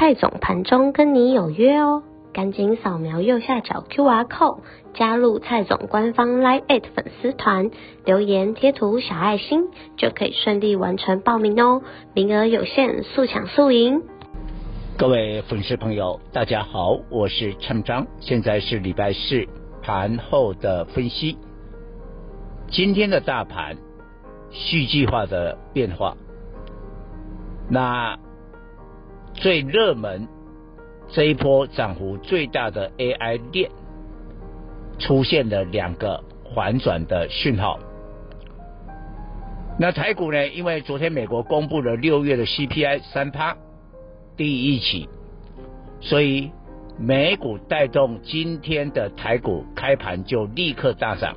蔡总盘中跟你有约哦，赶紧扫描右下角 QR code 加入蔡总官方 Live 粉丝团，留言贴图小爱心就可以顺利完成报名哦，名额有限，速抢速赢。各位粉丝朋友，大家好，我是陈章，现在是礼拜四盘后的分析。今天的大盘戏剧化的变化，那。最热门这一波涨幅最大的 AI 链出现了两个反转的讯号。那台股呢？因为昨天美国公布了六月的 CPI 三趴，第一起，所以美股带动今天的台股开盘就立刻大涨，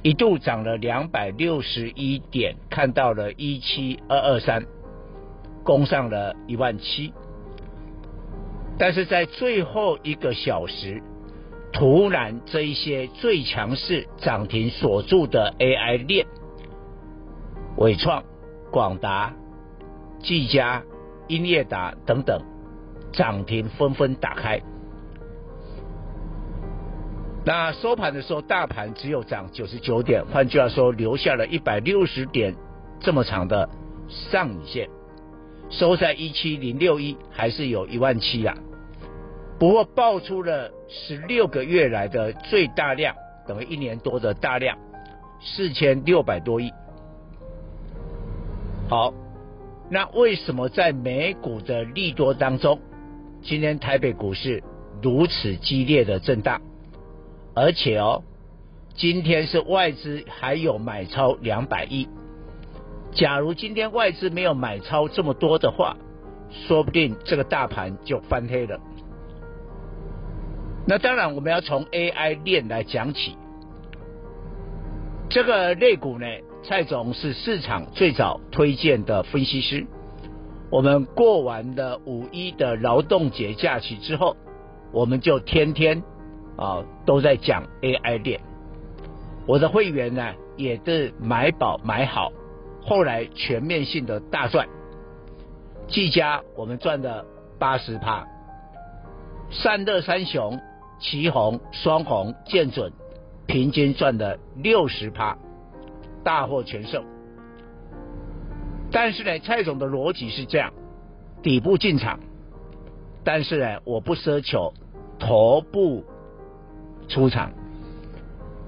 一度涨了两百六十一点，看到了一七二二三。攻上了一万七，但是在最后一个小时，突然这一些最强势涨停锁住的 AI 链，伟创、广达、技嘉、英业达等等涨停纷纷打开。那收盘的时候，大盘只有涨九十九点，换句话说，留下了一百六十点这么长的上影线。收在一七零六一，还是有一万七啊。不过爆出了十六个月来的最大量，等于一年多的大量，四千六百多亿。好，那为什么在美股的利多当中，今天台北股市如此激烈的震荡？而且哦，今天是外资还有买超两百亿。假如今天外资没有买超这么多的话，说不定这个大盘就翻黑了。那当然，我们要从 AI 链来讲起。这个类股呢，蔡总是市场最早推荐的分析师。我们过完了五一的劳动节假期之后，我们就天天啊都在讲 AI 链。我的会员呢，也是买饱买好。后来全面性的大赚，技嘉我们赚了八十趴，散热三雄奇鋐、双鸿、建准。平均赚了六十趴，大获全胜。但是呢，蔡总的逻辑是这样：底部进场，但是呢，我不奢求头部出场，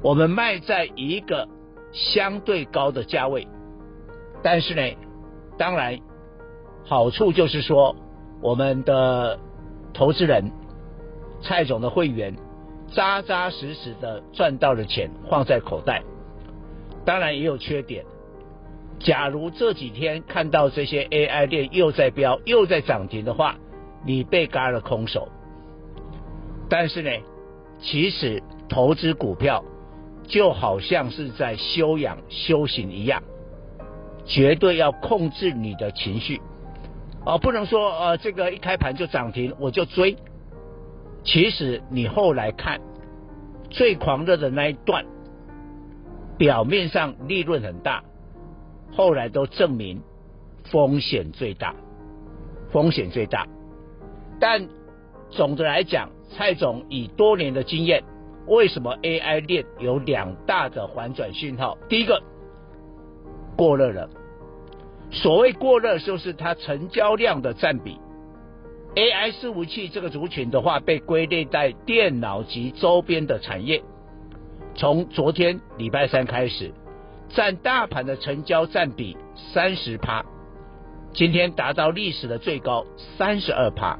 我们卖在一个相对高的价位。但是呢，当然，好处就是说，我们的投资人蔡总的会员扎扎实实的赚到了钱，放在口袋。当然也有缺点，假如这几天看到这些 AI 链又在飙又在涨停的话，你被嘎了空手。但是呢，其实投资股票就好像是在修养修行一样。绝对要控制你的情绪，哦，不能说呃这个一开盘就涨停我就追。其实你后来看最狂热的那一段，表面上利润很大，后来都证明风险最大，风险最大。但总的来讲，蔡总以多年的经验，为什么 AI 链有两大的反转讯号？第一个。过热了，所谓过热就是它成交量的占比。AI 伺服器这个族群的话，被归类在电脑及周边的产业。从昨天礼拜三开始，占大盘的成交占比三十趴，今天达到历史的最高三十二趴。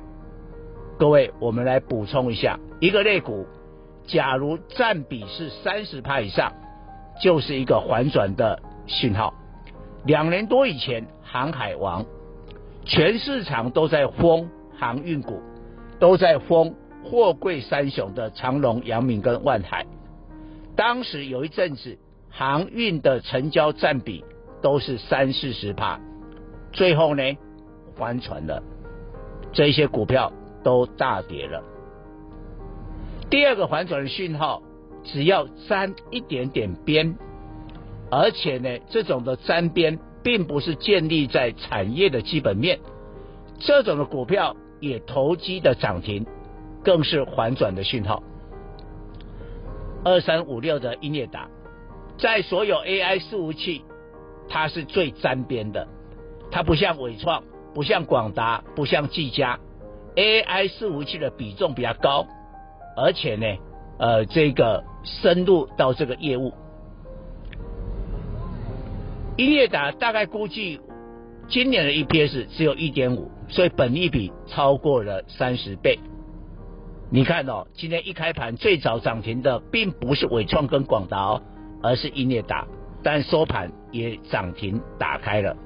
各位，我们来补充一下，一个类股，假如占比是三十趴以上，就是一个反转的讯号。两年多以前，航海王，全市场都在封航运股，都在封货柜三雄的长隆、阳明跟万海。当时有一阵子航运的成交占比都是三四十趴，最后呢翻船了，这些股票都大跌了。第二个反转的讯号，只要沾一点点边，而且呢这种的沾边并不是建立在产业的基本面，这种的股票也投机的涨停，更是反转的讯号。二三五六的英业达，在所有 AI 服务器，它是最沾边的。它不像伟创，不像广达，不像技嘉，AI 服务器的比重比较高，而且呢，呃，这个深入到这个业务。英业达大概估计今年的 EPS 只有一点五，所以本益比超过了三十倍。你看哦，今天一开盘最早涨停的并不是伟创跟广达哦，而是英业达，但收盘也涨停打开了。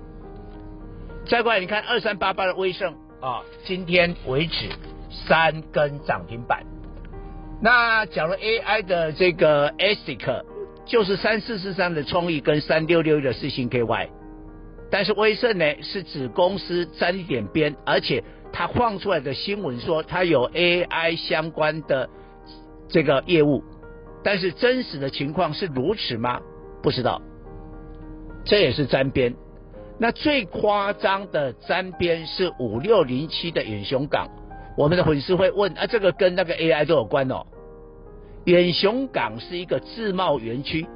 再过来，你看二三八八的威盛啊，今天为止三根涨停板。那讲了 AI 的这个 ASIC，就是三四四三的创意跟三六六的四星 KY，但是威盛呢是子公司沾一点边，而且。他放出来的新闻说，他有 AI 相关的这个业务，但是真实的情况是如此吗？不知道，这也是沾边。那最夸张的沾边是五六零七的远雄港。我们的粉丝会问啊，这个跟那个 AI 都有关哦。远雄港是一个自贸园区，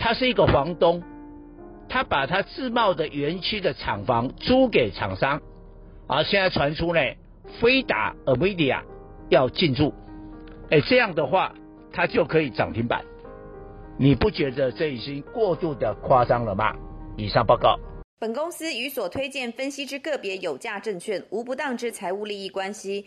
它是一个房东，他把他自贸的园区的厂房租给厂商。而现在传出呢，飞达、NVIDIA 要进驻，哎，这样的话，它就可以涨停板。你不觉得这已经过度的夸张了吗？以上报告。本公司与所推荐分析之个别有价证券无不当之财务利益关系。